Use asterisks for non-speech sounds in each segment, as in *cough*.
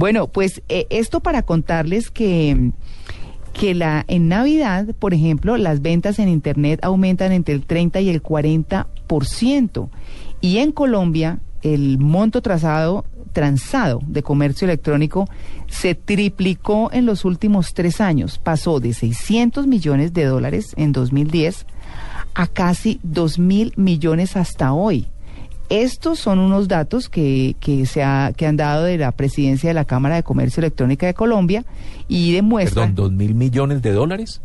Bueno, pues eh, esto para contarles que, que la, en Navidad, por ejemplo, las ventas en Internet aumentan entre el 30 y el 40%. Y en Colombia, el monto trazado, transado de comercio electrónico se triplicó en los últimos tres años. Pasó de 600 millones de dólares en 2010 a casi 2 mil millones hasta hoy. Estos son unos datos que, que, se ha, que han dado de la presidencia de la Cámara de Comercio Electrónica de Colombia y demuestran... Perdón, ¿dos mil millones de dólares?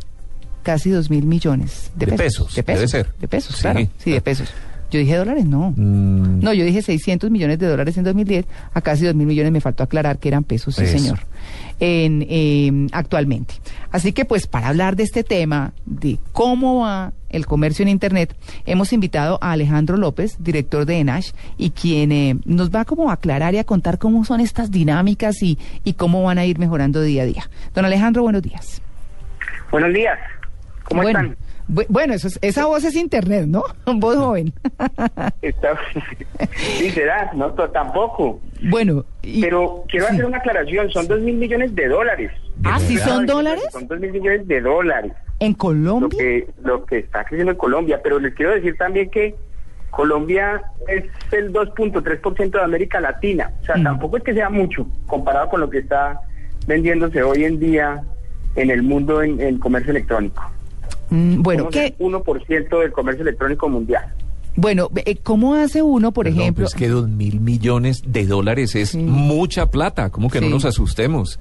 Casi dos mil millones de, De pesos. pesos, debe ser. De pesos, Sí. claro. Sí, de pesos. Yo dije dólares, no. Mm, No, yo dije 600 millones de dólares en 2010, a casi 2 mil millones me faltó aclarar que eran pesos, sí Eso. señor, en, eh, actualmente. Así que pues para hablar de este tema, de cómo va el comercio en Internet, hemos invitado a Alejandro López, director de ENASH, y quien eh, nos va como a aclarar y a contar cómo son estas dinámicas y, y cómo van a ir mejorando día a día. Don Alejandro, buenos días. Buenos días. ¿Cómo bueno, están? Bu- bueno, eso es- esa voz es Internet, ¿no? *laughs* Voz joven. *laughs* Está... *laughs* sí, será, no, tampoco. bueno, y- Pero quiero sí. hacer una aclaración, son dos mil millones de dólares. Ah, ¿sí son dólares? Son dos mil millones de dólares, ¿En lo Colombia? que, lo que está creciendo en Colombia. Pero les quiero decir también que Colombia es el 2.3% de América Latina. O sea, Mm. tampoco es que sea mucho comparado con lo que está vendiéndose hoy en día en el mundo en, en comercio electrónico. Mm, bueno, Somos ¿qué? el 1% del comercio electrónico mundial. Bueno, eh, ¿cómo hace uno, por perdón, ejemplo? es que dos mil millones de dólares es Sí. mucha plata. ¿Cómo que Sí. no nos asustemos?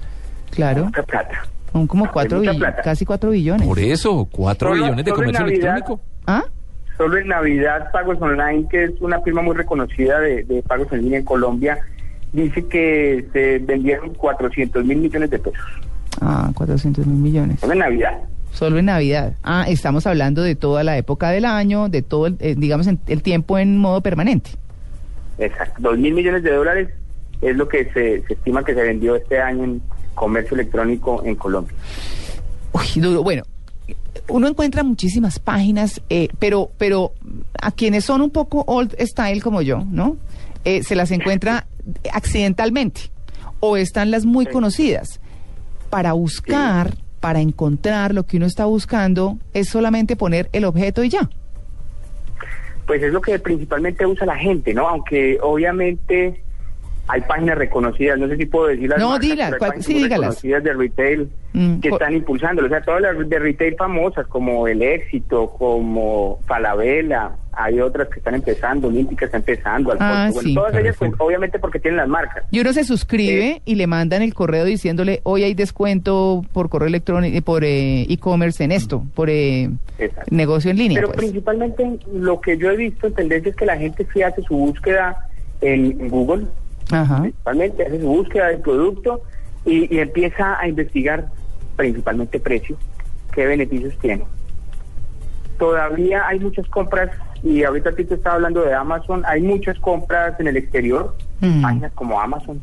Claro, Mucha plata. son como cuatro plata. casi cuatro billones. Por eso, cuatro Solo- billones de comercio Navidad. electrónico. ¿Ah? Solo en Navidad Pagos Online, que es una firma muy reconocida de, de pagos en línea en Colombia, dice que se vendieron 400 mil millones de pesos. Ah, 400 mil millones. Solo en Navidad. Solo en Navidad. Ah, estamos hablando de toda la época del año, de todo, el, eh, digamos, en- el tiempo en modo permanente. Exacto. 2 mil millones de dólares es lo que se, se estima que se vendió este año en comercio electrónico en Colombia. Uy, duro. Bueno, uno encuentra muchísimas páginas, eh, pero, pero a quienes son un poco old style como yo, ¿no? Eh, se las encuentra *laughs* accidentalmente o están las muy conocidas. Para buscar, para encontrar lo que uno está buscando, es solamente poner el objeto y ya. Pues es lo que principalmente usa la gente, ¿no? Aunque obviamente hay páginas reconocidas, no sé si puedo decir las No, marcas, dilas, pero hay sí, dígalas. reconocidas de retail Mm, que están impulsándolo. O sea, todas las de retail famosas como El Éxito, como Falabella, hay otras que están empezando, Olímpica está empezando, Alfonso. Ah, bueno, sí. todas ellas, pues, obviamente porque tienen las marcas. Y uno se suscribe Eh. y le mandan el correo diciéndole, hoy hay descuento por correo electrónico, por eh, e-commerce en esto, por eh, negocio en línea. Pero pues. principalmente lo que yo he visto en tendencia es que la gente sí hace su búsqueda en Google, Ajá. principalmente hace su búsqueda del producto y, y empieza a investigar principalmente precio, qué beneficios tiene. Todavía hay muchas compras, y ahorita a ti te estaba hablando de Amazon, hay muchas compras en el exterior, Mm. páginas como Amazon.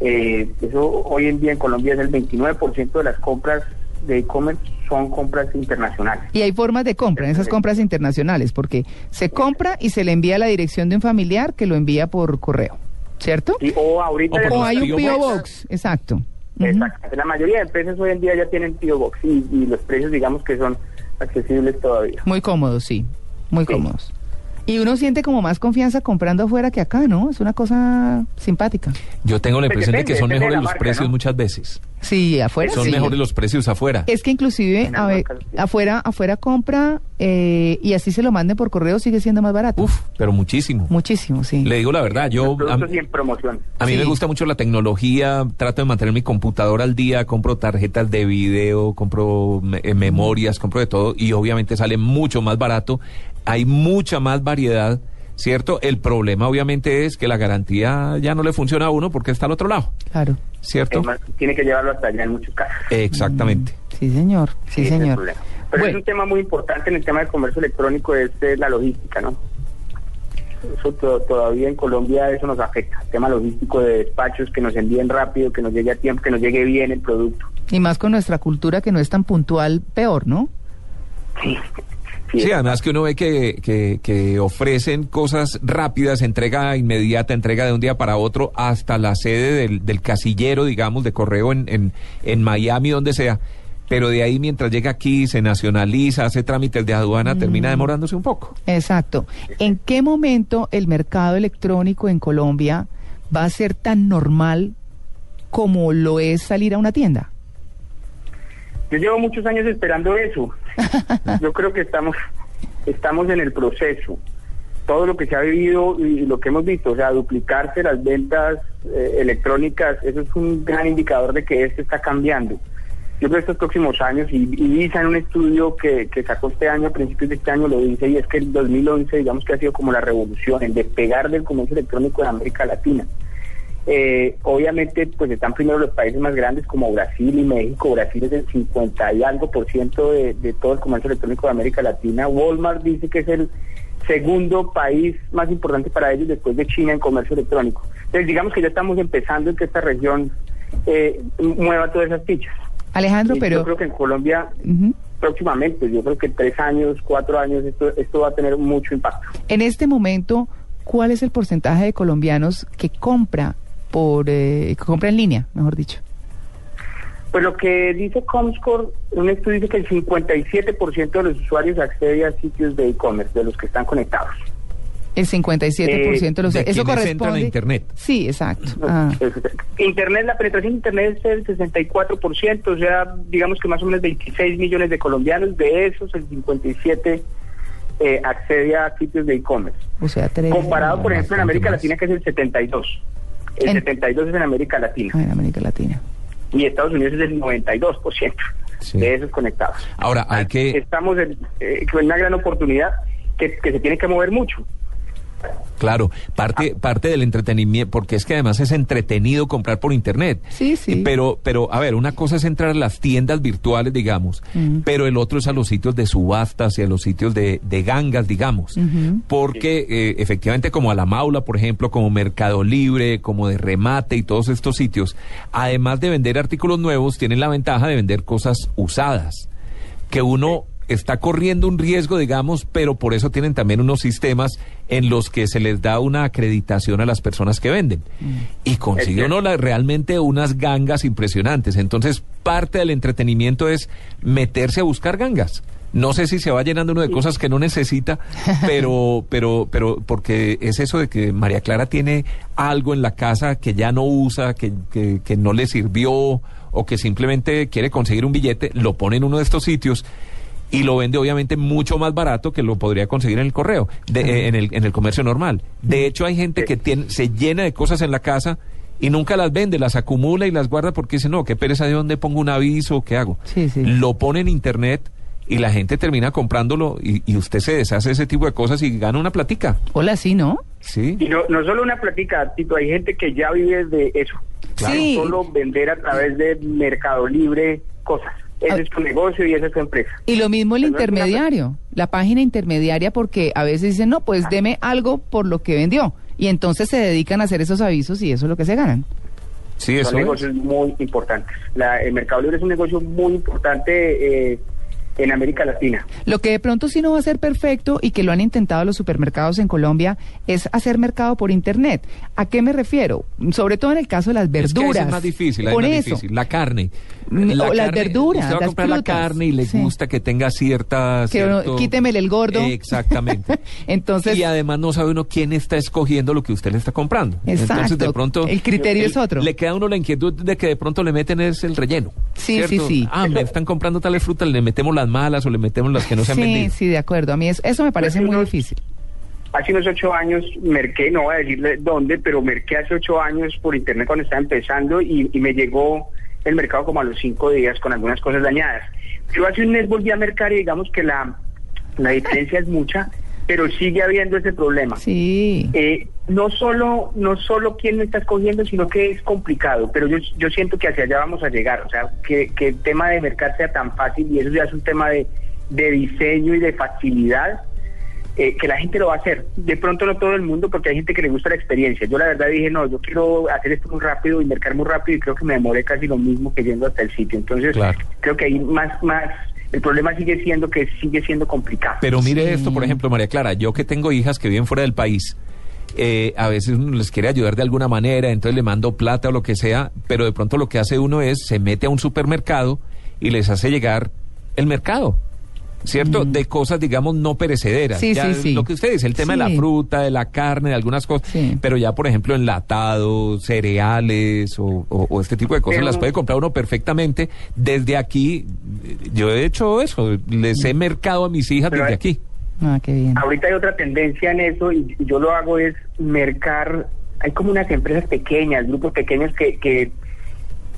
Eh, eso hoy en día en Colombia es el 29% de las compras de e-commerce son compras internacionales. Y hay formas de compra en esas compras internacionales, porque se compra y se le envía a la dirección de un familiar que lo envía por correo, ¿cierto? O ahorita O hay un P.O. Box. Box, exacto. Exacto. La mayoría de empresas hoy en día ya tienen P.O. Box y, y los precios digamos que son accesibles todavía. Muy cómodos, sí, muy Sí. cómodos. Y uno siente como más confianza comprando afuera que acá, ¿no? Es una cosa simpática. Yo tengo la Pues impresión de que son mejores los marca, precios ¿no? muchas veces. Sí, afuera Son sí. mejores los precios afuera. Es que inclusive a ver, afuera, afuera compra eh, y así se lo manden por correo sigue siendo más barato. Uf, pero muchísimo. Muchísimo, sí. Le digo la verdad, yo... Los a- y en promoción. A mí Sí. me gusta mucho la tecnología, trato de mantener mi computadora al día, compro tarjetas de video, compro me- eh, memorias, compro de todo y obviamente sale mucho más barato, hay mucha más variedad, ¿cierto? El problema obviamente es que la garantía ya no le funciona a uno porque está al otro lado, Claro. ¿cierto? Es más, tiene que llevarlo hasta allá en muchos casos. Exactamente. Sí, señor. Sí, es señor. Pero Bueno. es un tema muy importante en el tema del comercio electrónico, es eh, la logística, ¿no? Eso to- todavía en Colombia eso nos afecta, el tema logístico de despachos, que nos envíen rápido, que nos llegue a tiempo, que nos llegue bien el producto. Y más con nuestra cultura que no es tan puntual, peor, ¿no? Sí, Sí, además que uno ve que, que, que, ofrecen cosas rápidas, entrega inmediata, entrega de un día para otro, hasta la sede del, del casillero, digamos, de correo en, en, en, Miami, donde sea. Pero de ahí, mientras llega aquí, se nacionaliza, hace trámites de aduana, termina mm. demorándose un poco. Exacto. ¿En qué momento el mercado electrónico en Colombia va a ser tan normal como lo es salir a una tienda? Yo llevo muchos años esperando eso. *laughs* Yo creo que estamos, estamos en el proceso. Todo lo que se ha vivido y lo que hemos visto, o sea, duplicarse las ventas eh, electrónicas, eso es un gran indicador de que esto está cambiando. Yo creo que estos próximos años, y, y en un estudio que, que sacó este año, a principios de este año, lo dice, y es que el 2011, digamos que ha sido como la revolución, el despegar del comercio electrónico en América Latina. Eh, obviamente, pues están primero los países más grandes como Brasil y México. Brasil es el 50 y algo por ciento de, todo el comercio electrónico de América Latina. Walmart dice que es el segundo país más importante para ellos después de China en comercio electrónico. Entonces, digamos que ya estamos empezando en que esta región eh, mueva todas esas fichas. Alejandro, pero... Yo creo que en Colombia... Próximamente, yo creo que en tres años, cuatro años, esto, esto va a tener mucho impacto. En este momento, ¿cuál es el porcentaje de colombianos que compra por eh, compra en línea, mejor dicho? Pues lo que dice Comscore, un estudio dice que el 57% de los usuarios accede a sitios de e-commerce, de los que están conectados. El 57% de los de eso corresponde a internet. Sí, exacto. Ah. Internet, la penetración de internet es el 64%, o sea, digamos que más o menos 26 millones de colombianos, de esos el 57 eh, accede a sitios de e-commerce. O sea, comparado por ejemplo en América Latina que es el 72. El 72 es en América Latina. Ah, en América Latina. Y Estados Unidos es el 92% de esos conectados. Ahora, hay que... Estamos en, eh, una gran oportunidad que, que se tiene que mover mucho. Claro, parte, parte del entretenimiento, porque es que además es entretenido comprar por internet. Sí, sí. Pero, pero, a ver, una cosa es entrar a las tiendas virtuales, digamos, pero el otro es a los sitios de subastas y a los sitios de, de gangas, digamos. Porque eh, efectivamente, como a la Maula, por ejemplo, como Mercado Libre, como de remate y todos estos sitios, además de vender artículos nuevos, tienen la ventaja de vender cosas usadas. Que uno está corriendo un riesgo, digamos, pero por eso tienen también unos sistemas en los que se les da una acreditación a las personas que venden. Mm. Y consigue uno realmente unas gangas impresionantes. Entonces, parte del entretenimiento es meterse a buscar gangas. No sé si se va llenando uno de cosas que no necesita, *laughs* pero, pero, pero, porque es eso de que María Clara tiene algo en la casa que ya no usa, que, que, que no le sirvió, o que simplemente quiere conseguir un billete, lo pone en uno de estos sitios y lo vende obviamente mucho más barato que lo podría conseguir en el correo, eh, en, el, en el comercio normal. De hecho, hay gente que tiene, se llena de cosas en la casa y nunca las vende, las acumula y las guarda porque dice, no, qué pereza de dónde pongo un aviso, qué hago. Lo pone en internet y la gente termina comprándolo y, usted se deshace de ese tipo de cosas y gana una platica. Hola, sí, ¿no? Sí. Y no, no solo una platica, Tito, hay gente que ya vive de eso. Claro. Solo vender a través de Mercado Libre cosas. Ese ah. es tu negocio y esa es tu empresa. Y lo mismo el intermediario, la página intermediaria, porque a veces dicen, no, pues deme algo por lo que vendió. Y entonces se dedican a hacer esos avisos y eso es lo que se ganan. Sí, eso Son negocios muy importantes. La, el Mercado Libre es un negocio muy importante. Eh, en América Latina. Lo que de pronto sí no va a ser perfecto y que lo han intentado los supermercados en Colombia es hacer mercado por internet. ¿A qué me refiero? Sobre todo en el caso de las verduras. Es, es más difícil, es más difícil. La carne. Mm, o las verduras. Usted va a comprar la carne y le gusta que tenga ciertas. Que quíteme el gordo. exactamente. *laughs* Entonces. Y además no sabe uno quién está escogiendo lo que usted le está comprando. Exacto. Entonces de pronto. El criterio es otro. Le queda a uno la inquietud de que de pronto le meten es el relleno. Sí, sí, sí. Ah, me están comprando tales frutas, le metemos las malas o le metemos las que no se han vendido. Sí, sí, de acuerdo. A mí eso me parece muy difícil. Hace unos ocho años merqué, no voy a decirle dónde, pero merqué hace ocho años por internet cuando estaba empezando y, me llegó el mercado como a los cinco días con algunas cosas dañadas. Yo hace un mes volví a mercar y digamos que la, la diferencia es mucha, pero sigue habiendo ese problema. Sí. Eh, no solo no solo quién me está escogiendo, sino que es complicado, pero yo, yo siento que hacia allá vamos a llegar, o sea, que, que el tema de mercar sea tan fácil y eso ya es un tema de de diseño y de facilidad, eh, que la gente lo va a hacer. De pronto no todo el mundo, porque hay gente que le gusta la experiencia. Yo la verdad dije, no, yo quiero hacer esto muy rápido y mercar muy rápido y creo que me demoré casi lo mismo que yendo hasta el sitio. Entonces, creo que hay más, más El problema sigue siendo que sigue siendo complicado. Pero mire Sí. esto, por ejemplo, María Clara, yo que tengo hijas que viven fuera del país, eh, a veces uno les quiere ayudar de alguna manera, entonces le mando plata o lo que sea, pero de pronto lo que hace uno es se mete a un supermercado y les hace llegar el mercado. ¿Cierto? De cosas, digamos, no perecederas. Mm. Sí, Ya sí, sí. Lo que usted dice, el tema de la fruta, de la carne, de algunas cosas. Sí. Pero ya, por ejemplo, enlatados, cereales o, o- o este tipo de cosas Pero- las puede comprar uno perfectamente. Desde aquí, yo he hecho eso, les he mercado a mis hijas Pero desde hay- aquí. Ah, qué bien. Ahorita hay otra tendencia en eso y y yo lo hago es mercar. Hay como unas empresas pequeñas, grupos pequeños que, que,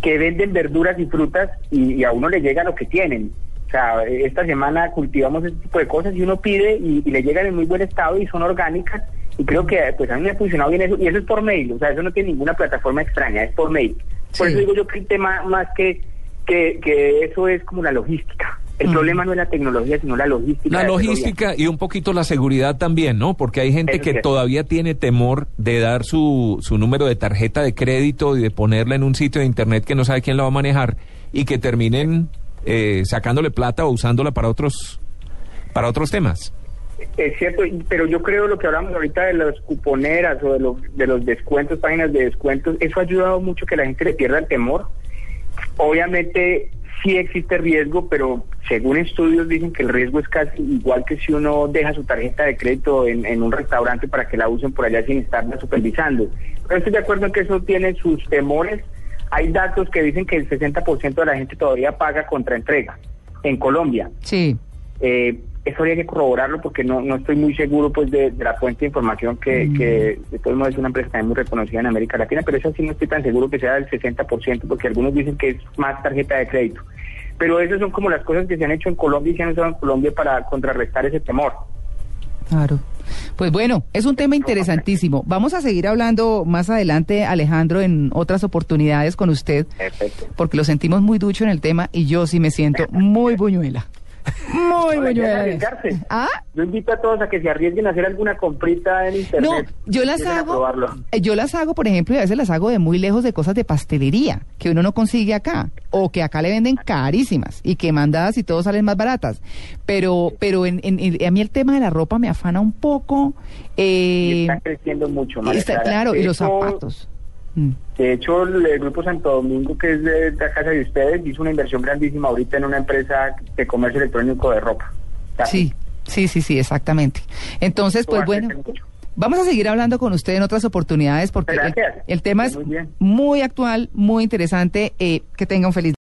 que venden verduras y frutas y, y a uno le llega lo que tienen. O sea, esta semana cultivamos este tipo de cosas y uno pide y, y le llegan en muy buen estado y son orgánicas. Y creo que pues a mí me ha funcionado bien eso. Y eso es por mail, o sea, eso no tiene ninguna plataforma extraña, es por mail. Por Sí. eso digo yo que el tema más que, que, que eso es como la logística. El Mm. problema no es la tecnología, sino la logística. La logística y un poquito la seguridad también, ¿no? Porque hay gente es que cierto. todavía tiene temor de dar su, su número de tarjeta de crédito y de ponerla en un sitio de internet que no sabe quién la va a manejar y que terminen eh, sacándole plata o usándola para otros para otros temas. Es cierto, pero yo creo lo que hablamos ahorita de las cuponeras o de, los de los descuentos, páginas de descuentos, eso ha ayudado mucho que la gente le pierda el temor. Obviamente sí existe riesgo, pero según estudios dicen que el riesgo es casi igual que si uno deja su tarjeta de crédito en, en un restaurante para que la usen por allá sin estarla supervisando. Pero estoy de acuerdo en que eso tiene sus temores. Hay datos que dicen que el 60% de la gente todavía paga contra entrega en Colombia. Sí. Eh, eso habría que corroborarlo porque no, no estoy muy seguro pues de, de la fuente de información que, Mm. que de todos modos es una empresa también muy reconocida en América Latina, pero eso sí no estoy tan seguro que sea del 60% porque algunos dicen que es más tarjeta de crédito. Pero esas son como las cosas que se han hecho en Colombia y se han usado en Colombia para contrarrestar ese temor. Claro. Pues bueno, es un tema interesantísimo. Vamos a seguir hablando más adelante, Alejandro, en otras oportunidades con usted, Perfecto. porque lo sentimos muy ducho en el tema y yo sí me siento muy buñuela. Muy arriesgarse. ¿Ah? Yo invito a todos a que se arriesguen a hacer alguna comprita en internet. No, yo las hago, eh, yo las hago, por ejemplo, y a veces las hago de muy lejos de cosas de pastelería que uno no consigue acá o que acá le venden carísimas y que mandadas y todo salen más baratas. Pero, pero en, en- en- a mí el tema de la ropa me afana un poco. Y Eh, está creciendo mucho. Está, Clara. claro, y los zapatos. Mm. De hecho, el, el Grupo Santo Domingo, que es de, la casa de ustedes, hizo una inversión grandísima ahorita en una empresa de comercio electrónico de ropa. Sea, Sí, sí, sí, sí, exactamente. Entonces, pues bueno, vamos a seguir hablando con usted en otras oportunidades porque el, tema es Muy actual, muy interesante. Eh, que tenga un feliz